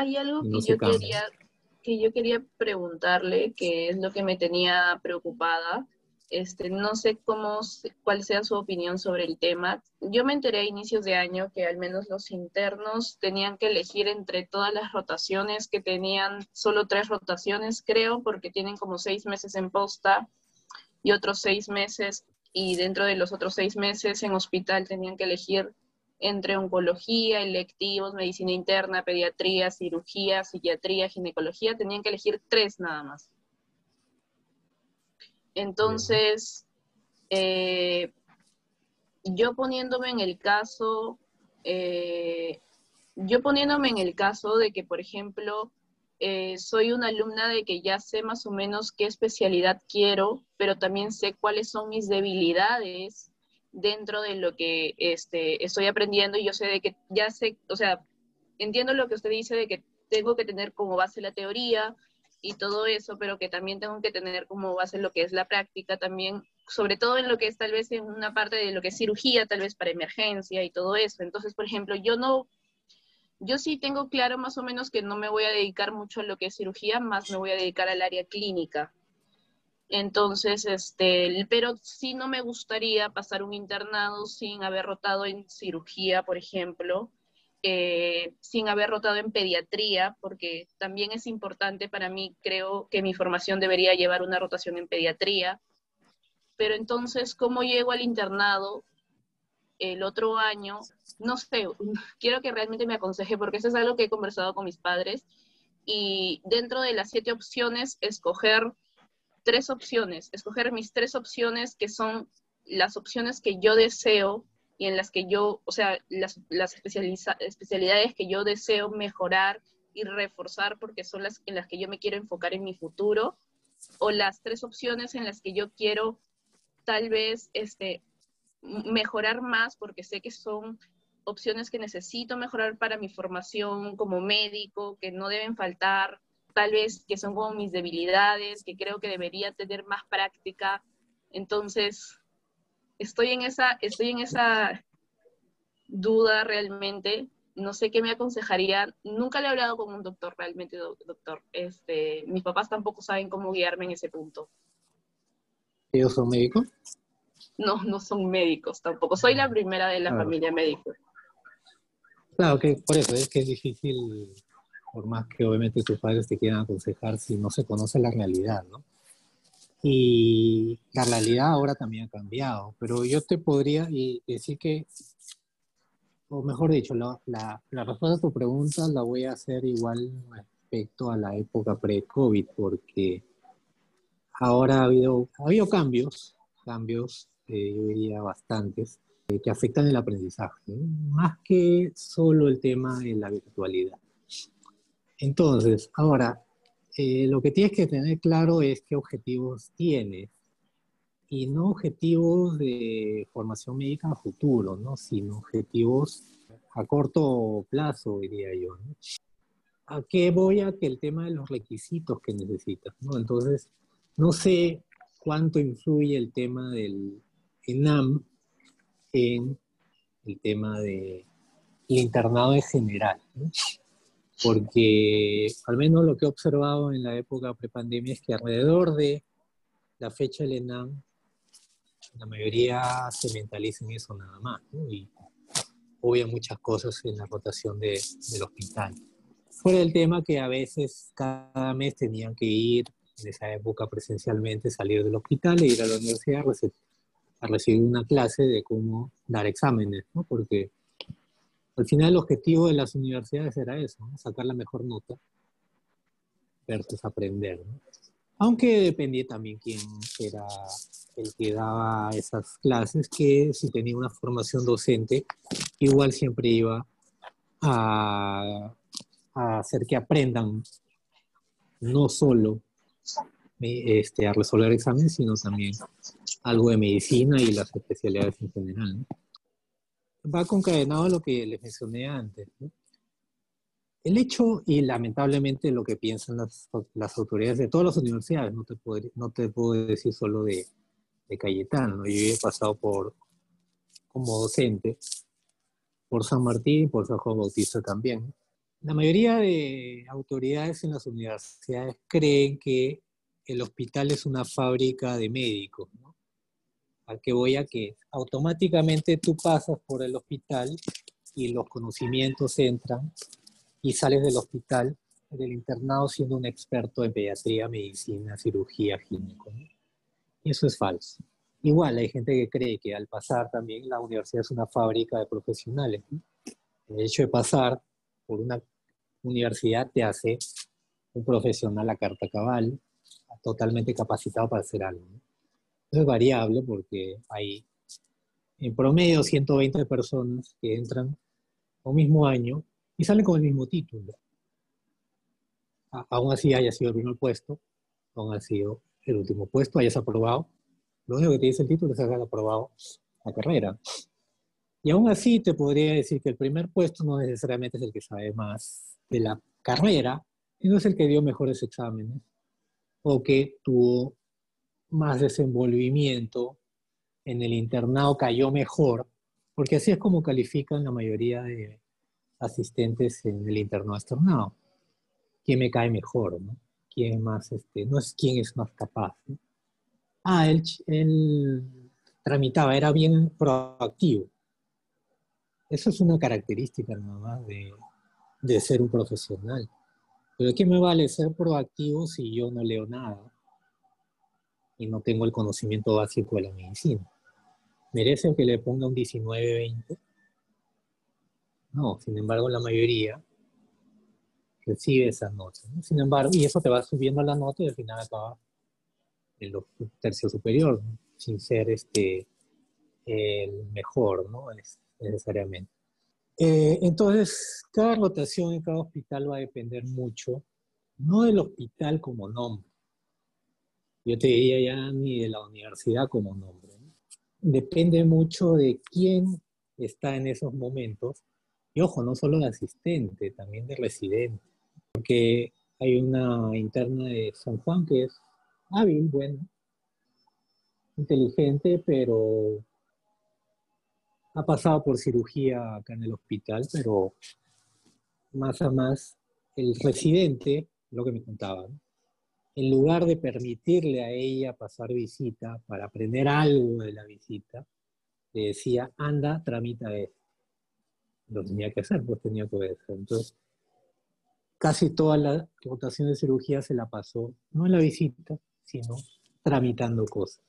Hay algo que yo quería que yo quería preguntarle, que es lo que me tenía preocupada. Este, no sé cómo, cuál sea su opinión sobre el tema. Yo me enteré a inicios de año que al menos los internos tenían que elegir entre todas las rotaciones, que tenían solo tres rotaciones, creo, porque tienen como seis meses en posta y otros seis meses, y dentro de los otros seis meses en hospital tenían que elegir entre oncología, electivos, medicina interna, pediatría, cirugía, psiquiatría, ginecología, tenían que elegir tres nada más. Entonces, eh, yo poniéndome en el caso, eh, yo poniéndome en el caso de que, por ejemplo, eh, soy una alumna de que ya sé más o menos qué especialidad quiero, pero también sé cuáles son mis debilidades dentro de lo que este, estoy aprendiendo y yo sé de que ya sé, o sea, entiendo lo que usted dice de que tengo que tener como base la teoría y todo eso, pero que también tengo que tener como base lo que es la práctica también, sobre todo en lo que es tal vez en una parte de lo que es cirugía, tal vez para emergencia y todo eso. Entonces, por ejemplo, yo no, yo sí tengo claro más o menos que no me voy a dedicar mucho a lo que es cirugía, más me voy a dedicar al área clínica. Entonces, este, pero sí no me gustaría pasar un internado sin haber rotado en cirugía, por ejemplo, eh, sin haber rotado en pediatría, porque también es importante para mí, creo que mi formación debería llevar una rotación en pediatría. Pero entonces, ¿cómo llego al internado el otro año? No sé, quiero que realmente me aconseje, porque eso es algo que he conversado con mis padres. Y dentro de las siete opciones, escoger tres opciones, escoger mis tres opciones que son las opciones que yo deseo y en las que yo, o sea, las, las especialidades que yo deseo mejorar y reforzar porque son las en las que yo me quiero enfocar en mi futuro, o las tres opciones en las que yo quiero tal vez este, mejorar más porque sé que son opciones que necesito mejorar para mi formación como médico, que no deben faltar, tal vez que son como mis debilidades, que creo que debería tener más práctica. Entonces, estoy en esa, estoy en esa duda realmente. No sé qué me aconsejaría. Nunca le he hablado con un doctor realmente, doctor. Este, mis papás tampoco saben cómo guiarme en ese punto. ¿Ellos son médicos? No, no son médicos tampoco. Soy la primera de la familia médica. Claro, que por eso es que es difícil por más que obviamente tus padres te quieran aconsejar si no se conoce la realidad, ¿no? Y la realidad ahora también ha cambiado, pero yo te podría decir que, o mejor dicho, la, la, la respuesta a tu pregunta la voy a hacer igual respecto a la época pre-COVID, porque ahora ha habido, ha habido cambios, cambios, eh, yo diría bastantes, eh, que afectan el aprendizaje, más que solo el tema de la virtualidad. Entonces, ahora, eh, lo que tienes que tener claro es qué objetivos tienes. Y no objetivos de formación médica a futuro, ¿no? Sino objetivos a corto plazo, diría yo. ¿A qué voy a que el tema de los requisitos que necesitas, ¿no? Entonces, no sé cuánto influye el tema del ENAM en el tema del internado en general. Porque al menos lo que he observado en la época prepandemia es que alrededor de la fecha del ENAM, la mayoría se mentaliza en eso nada más, ¿no? y obvia muchas cosas en la rotación de, del hospital. Fuera el tema que a veces cada mes tenían que ir, en esa época presencialmente, salir del hospital e ir a la universidad a recibir una clase de cómo dar exámenes, ¿no? porque al final el objetivo de las universidades era eso, sacar la mejor nota versus aprender. Aunque dependía también quién era el que daba esas clases, que si tenía una formación docente, igual siempre iba a, hacer que aprendan no solo este, a resolver exámenes, sino también algo de medicina y las especialidades en general va concadenado a lo que les mencioné antes. El hecho, y lamentablemente lo que piensan las, las, autoridades de todas las universidades, no te, puedo, no te puedo decir solo de, de Cayetano, yo he pasado por, como docente, por San Martín y por San Juan Bautista también. La mayoría de autoridades en las universidades creen que el hospital es una fábrica de médicos, ¿no? Al que voy a que automáticamente tú pasas por el hospital y los conocimientos entran y sales del hospital, del internado, siendo un experto en pediatría, medicina, cirugía, gineco. Y eso es falso. Igual hay gente que cree que al pasar también la universidad es una fábrica de profesionales. El hecho de pasar por una universidad te hace un profesional a carta cabal, totalmente capacitado para hacer algo. Es variable porque hay en promedio 120 personas que entran un mismo año y salen con el mismo título. aún así haya sido el primer puesto, aún ha sido el último puesto, hayas aprobado. Lo único que te dice el título es que hayas aprobado la carrera. Y aún así te podría decir que el primer puesto no necesariamente es el que sabe más de la carrera, no es el que dio mejores exámenes o que tuvo más desenvolvimiento en el internado, cayó mejor, porque así es como califican la mayoría de asistentes en el internado externado. ¿Quién me cae mejor? ¿no? ¿Quién más, este, no es quién es más capaz? Ah, él, él tramitaba, era bien proactivo. Eso es una característica nada más de, de ser un profesional. Pero ¿qué me vale ser proactivo si yo no leo nada y no tengo el conocimiento básico de la medicina? ¿Merece que le ponga un 19-20? No, sin embargo, la mayoría recibe esa nota. Sin embargo, y eso te va subiendo la nota y al final acaba en lo tercio superior, sin ser este, el mejor, ¿no? Es, necesariamente. Eh, entonces, cada rotación en cada hospital va a depender mucho, no del hospital como nombre, yo te diría ya ni de la universidad como nombre. Depende mucho de quién está en esos momentos, y ojo, no solo de asistente, también de residente, porque hay una interna de San Juan que es hábil, bueno, inteligente, pero ha pasado por cirugía acá en el hospital, pero más a más el residente, lo que me contaban, en lugar de permitirle a ella pasar visita para aprender algo de la visita, le decía, anda, tramita esto. Lo tenía que hacer, pues tenía que obedecer. Entonces, casi toda la rotación de cirugía se la pasó, no en la visita, sino tramitando cosas.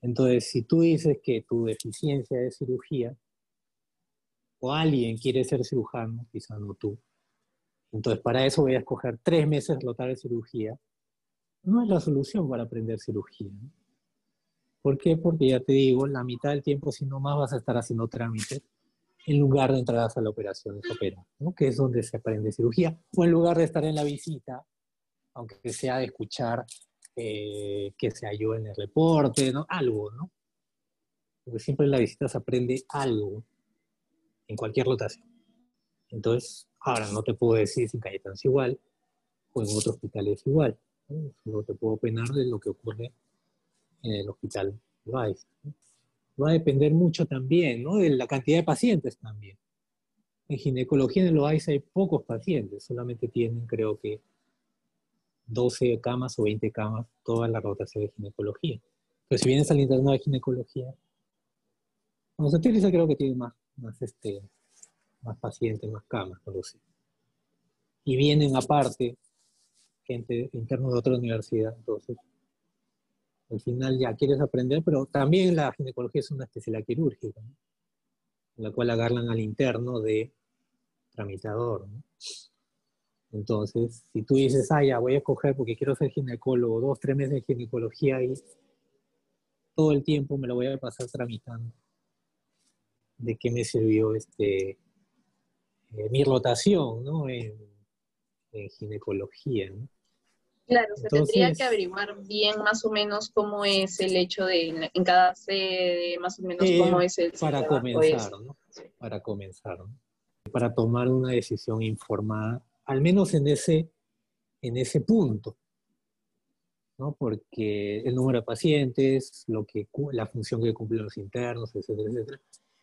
Entonces, si tú dices que tu deficiencia es cirugía, o alguien quiere ser cirujano, quizá no tú, entonces para eso voy a escoger tres meses rotar de cirugía, no es la solución para aprender cirugía. ¿Por qué? Porque ya te digo, la mitad del tiempo, si no más, vas a estar haciendo trámites en lugar de entrar a la operación de opera, ¿no? que es donde se aprende cirugía, o en lugar de estar en la visita, aunque sea de escuchar eh, que se halló en el reporte, ¿no? Algo, ¿no? Porque siempre en la visita se aprende algo en cualquier rotación. Entonces, ahora no te puedo decir si en Cayetano es igual o en otro hospital es igual. ¿No? te puedo opinar de lo que ocurre en el hospital Rice. Va a depender mucho también, ¿no? De la cantidad de pacientes también. En ginecología en el OAIS hay pocos pacientes, solamente tienen creo que 12 camas o 20 camas toda la rotación de ginecología. Pero si vienes al internado de ginecología, cuando se utiliza creo que tiene más, más, este, más pacientes, más camas, no lo sé. Y vienen aparte gente internos de otra universidad, entonces al final ya quieres aprender, pero también la ginecología es una especialidad quirúrgica, en la cual agarran al interno de tramitador. Entonces, si tú dices, ah, ya voy a escoger porque quiero ser ginecólogo, dos, tres meses de ginecología y todo el tiempo me lo voy a pasar tramitando. ¿De qué me sirvió este, eh, mi rotación en, ginecología? Claro, se tendría que averiguar bien más o menos cómo es el hecho de en cada sede, más o menos cómo es el... Para comenzar, ¿no? Para comenzar, ¿no? Para tomar una decisión informada al menos en ese, en ese punto, ¿no? porque el número de pacientes, lo que, la función que cumplen los internos, etcétera, etcétera,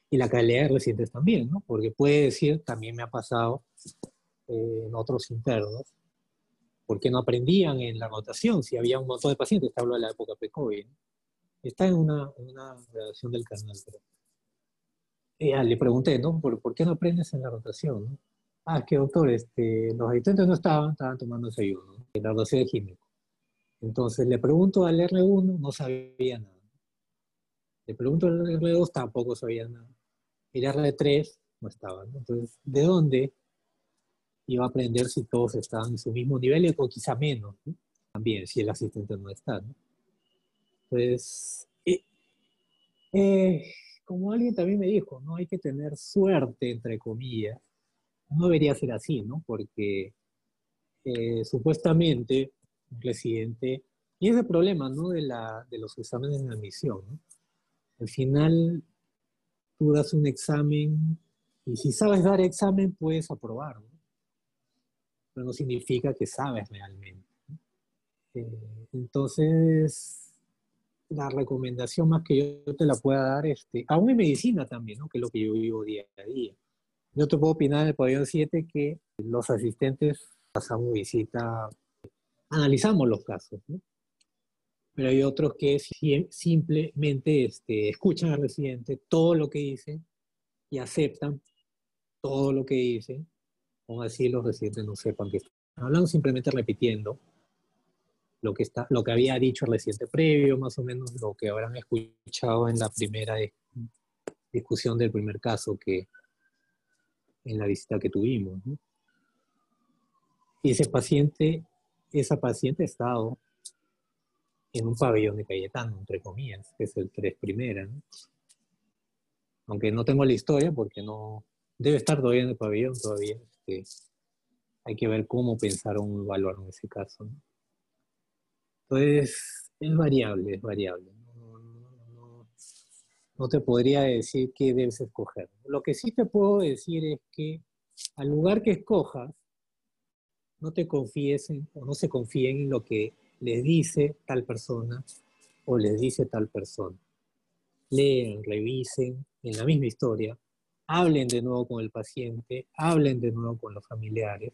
y la calidad de residentes también, ¿no? porque puede decir, también me ha pasado, eh, en otros internos, porque no aprendían en la rotación, si había un montón de pacientes, te hablo de la época pre-COVID, está en una, una grabación del canal, pero eh, le pregunté, ¿no? ¿Por, ¿Por, qué no aprendes en la rotación? Ah, es que doctor, este, los asistentes no estaban, estaban tomando desayuno, en la rotación de químico. Entonces le pregunto al R1, no sabía nada. Le pregunto al R2, tampoco sabía nada. El R3 no estaba. Entonces, ¿de dónde iba a aprender si todos estaban en su mismo nivel o quizá menos? También, si el asistente no está. Entonces, eh, eh, como alguien también me dijo, no hay que tener suerte, entre comillas. No debería ser así, ¿no? Porque eh, supuestamente un residente, y es el problema, ¿no? De, la, de los exámenes de admisión, ¿no? Al final, tú das un examen y si sabes dar examen, puedes aprobar, ¿no? Pero no significa que sabes realmente. Eh, entonces, la recomendación más que yo te la pueda dar, este, aún en medicina también, ¿no? que es lo que yo vivo día a día. Yo te puedo opinar en el pabellón 7 que los asistentes pasamos visita, analizamos los casos, ¿no? pero hay otros que simplemente este, escuchan al residente todo lo que dice y aceptan todo lo que dice, aún así los residentes no sepan que están hablando, simplemente repitiendo lo que, está, lo que había dicho el residente previo, más o menos lo que habrán escuchado en la primera discusión del primer caso que en la visita que tuvimos. Y ese paciente, esa paciente ha estado en un pabellón de Cayetano, entre comillas, que es el tres primera. Aunque no tengo la historia porque no, debe estar todavía en el pabellón todavía. Este, hay que ver cómo pensaron evaluaron ese caso. Entonces, es variable, es variable. No, te podría decir qué debes escoger. Lo que sí te puedo decir es que al lugar que escojas, no te confíes o no se confíen en lo que les dice tal persona o les dice tal persona. Lean, revisen en la misma historia, hablen de nuevo con el paciente, hablen de nuevo con los familiares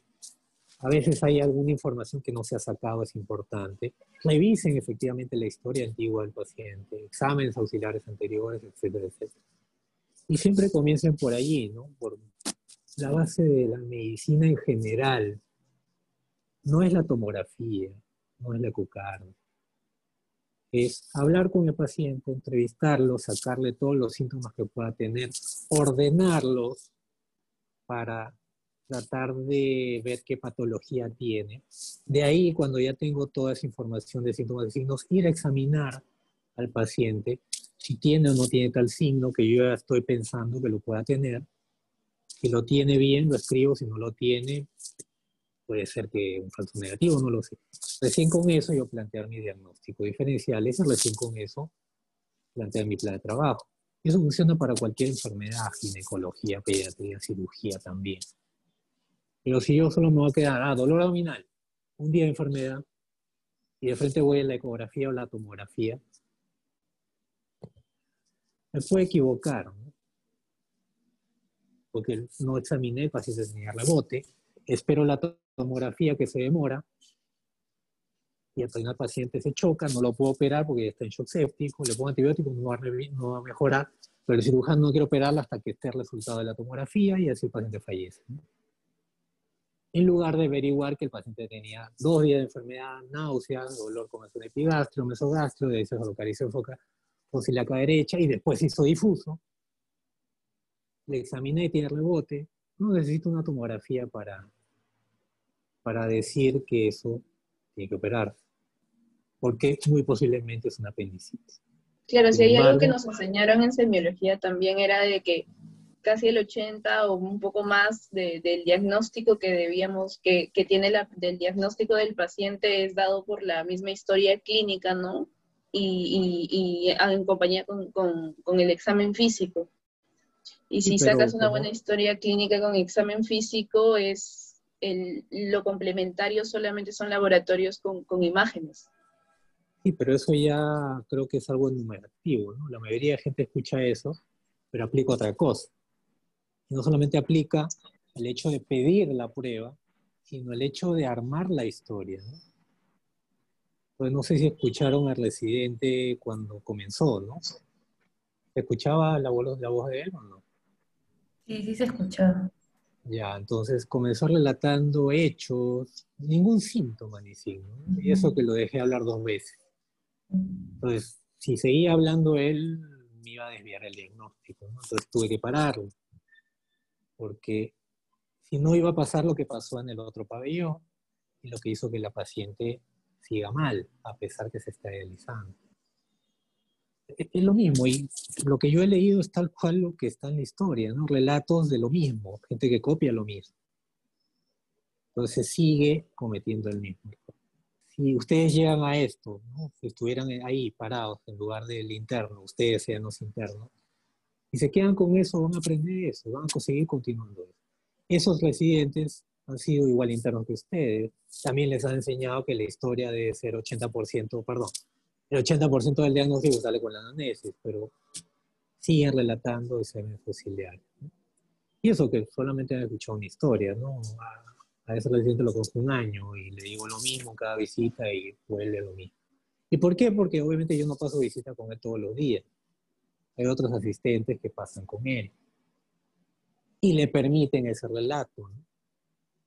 a veces hay alguna información que no se ha sacado, es importante. Revisen efectivamente la historia antigua del paciente, exámenes auxiliares anteriores, etcétera, etcétera. Y siempre comiencen por allí, ¿no? Por la base de la medicina en general. No es la tomografía, no es la ecocardio. Es hablar con el paciente, entrevistarlo, sacarle todos los síntomas que pueda tener, ordenarlos para tratar de ver qué patología tiene. De ahí, cuando ya tengo toda esa información de síntomas y signos, ir a examinar al paciente si tiene o no tiene tal signo que yo ya estoy pensando que lo pueda tener. Si lo tiene bien, lo escribo. Si no lo tiene, puede ser que un falso negativo, no lo sé. Recién con eso yo plantear mi diagnóstico diferencial. Es recién con eso plantear mi plan de trabajo. Eso funciona para cualquier enfermedad, ginecología, pediatría, cirugía también. Pero si yo solo me voy a quedar, ah, dolor abdominal, un día de enfermedad, y de frente voy a la ecografía o la tomografía, me puedo equivocar, ¿no? porque no examiné, el paciente tenía rebote, espero la tomografía que se demora, y al final el paciente se choca, no lo puedo operar porque está en shock séptico, le pongo antibióticos, no va, no va a mejorar, pero el cirujano no quiere operarla hasta que esté el resultado de la tomografía y así el paciente fallece. ¿no? en lugar de averiguar que el paciente tenía dos días de enfermedad, náuseas, dolor con el epigastrio, mesogastrio, de se localizó foca fosiliaca derecha y después hizo difuso. Le examiné tiene rebote. No necesito una tomografía para, para decir que eso tiene que operar, porque muy posiblemente es una apendicitis. Claro, si hay algo que nos enseñaron en semiología también era de que casi el 80 o un poco más del diagnóstico que debíamos, que, que tiene la, del diagnóstico del paciente es dado por la misma historia clínica, ¿no? Y, y, en compañía con, con, con, el examen físico. Y si sacas una buena historia clínica con examen físico, es el, lo complementario solamente son laboratorios con, con imágenes. Sí, pero eso ya creo que es algo enumerativo, ¿no? La mayoría de gente escucha eso, pero aplica otra cosa no solamente aplica el hecho de pedir la prueba, sino el hecho de armar la historia. ¿no? Pues no sé si escucharon al residente cuando comenzó, ¿no? ¿Se escuchaba la voz, la voz de él o no? Sí, sí se escuchaba. Ya, entonces comenzó relatando hechos, ningún síntoma ni signo, y eso que lo dejé hablar dos veces. Entonces, si seguía hablando él, me iba a desviar el diagnóstico, entonces tuve que pararlo, porque si no iba a pasar lo que pasó en el otro pabellón, y lo que hizo que la paciente siga mal, a pesar que se está realizando es lo mismo, y lo que yo he leído es tal cual lo que está en la historia, ¿no? Relatos de lo mismo, gente que copia lo mismo. Entonces sigue cometiendo el mismo. Si ustedes llegan a esto, ¿no? si estuvieran ahí parados en lugar del interno, ustedes sean los internos, y se quedan con eso, van a aprender eso, van a seguir continuando eso. Esos residentes han sido igual internos que ustedes. También les han enseñado que la historia debe ser 80%, perdón, el 80% del diagnóstico sale con la anamnesis, pero siguen relatando ese fosiliario. Y eso que solamente han escuchado una historia, ¿no? A, ese residente lo conozco un año y le digo lo mismo cada visita y vuelve lo mismo. ¿Y por qué? Porque obviamente yo no paso visita con él todos los días. Hay otros asistentes que pasan con él y le permiten ese relato, ¿no?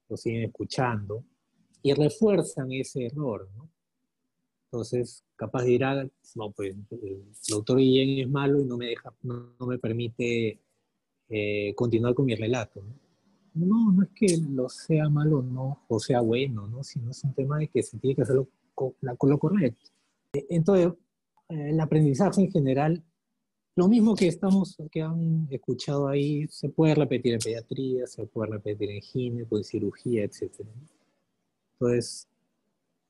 lo siguen escuchando y refuerzan ese error. ¿no? Entonces, capaz dirá, no, pues el doctor Guillén es malo y no me, deja, no, me permite eh, continuar con mi relato. ¿no? No, es que lo sea malo no, o sea bueno, ¿no? sino es un tema de que se tiene que hacerlo con, lo correcto. E, entonces, eh, el aprendizaje en general, lo mismo que estamos, que han escuchado ahí, se puede repetir en pediatría, se puede repetir en gine, en cirugía, etc. Entonces,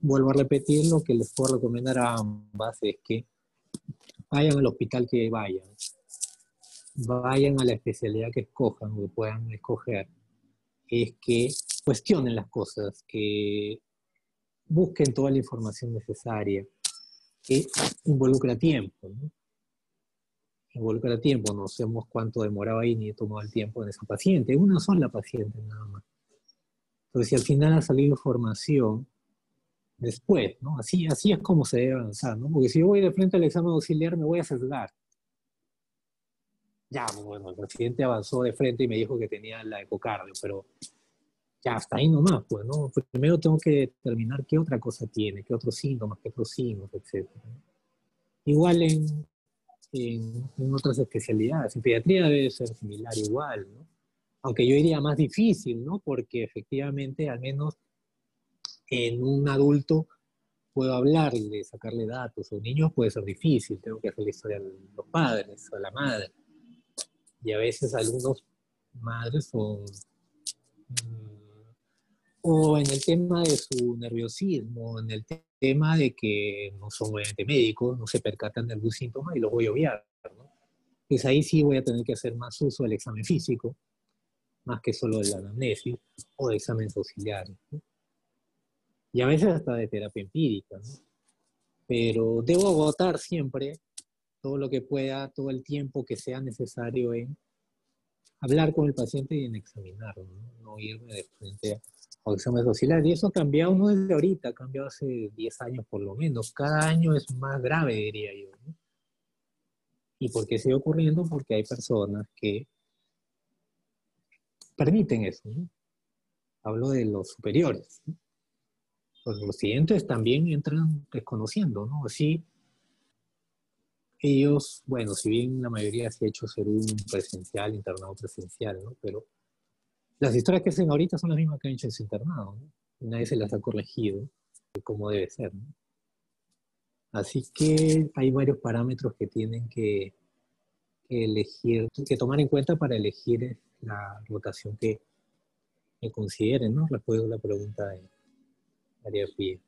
vuelvo a repetir, lo que les puedo recomendar a ambas es que vayan al hospital que vayan, vayan a la especialidad que escojan o que puedan escoger, es que cuestionen las cosas, que busquen toda la información necesaria, que involucra tiempo, ¿no? Involucra tiempo, no sabemos cuánto demoraba ahí ni tomó el tiempo en esa paciente, una sola paciente nada más. Entonces, si al final ha salido información, después. Así, así es como se debe avanzar. Porque si yo voy de frente al examen auxiliar, me voy a sesgar. Ya, bueno, el presidente avanzó de frente y me dijo que tenía la ecocardio, pero ya hasta ahí nomás, pues, ¿no? Primero tengo que determinar qué otra cosa tiene, qué otros síntomas, qué otros signos, etc. Igual en, en, en, otras especialidades, en pediatría debe ser similar igual. Aunque yo diría más difícil, ¿no? Porque efectivamente, al menos en un adulto puedo hablarle, sacarle datos, a un niño puede ser difícil, tengo que hacer la historia de los padres, a la madre. Y a veces algunos madres son, mm, o en el tema de su nerviosismo, en el tema de que no son obviamente médicos, no se percatan de algún síntoma y los voy a obviar. ¿no? Pues ahí sí voy a tener que hacer más uso del examen físico, más que solo de la anamnesis o de exámenes auxiliares. ¿no? y a veces hasta de terapia empírica, ¿no? Pero debo agotar siempre todo lo que pueda, todo el tiempo que sea necesario en hablar con el paciente y en examinarlo, no, no irme de frente a exámenes auxiliares. Y eso ha cambiado no desde ahorita, ha cambiado hace 10 años por lo menos. Cada año es más grave, diría yo. ¿no? ¿Y por qué sigue ocurriendo? Porque hay personas que permiten eso. Hablo de los superiores. los siguientes también entran desconociendo, ¿no? Así, ellos, bueno, si bien la mayoría se ha hecho ser un presencial, internado presencial, ¿no? Pero las historias que hacen ahorita son las mismas que han hecho en internado, ¿no? Nadie se las ha corregido como debe ser, ¿no? Así que hay varios parámetros que tienen que, elegir, que tomar en cuenta para elegir la rotación que, que consideren, ¿no? Respondiendo a la pregunta de, María Pía.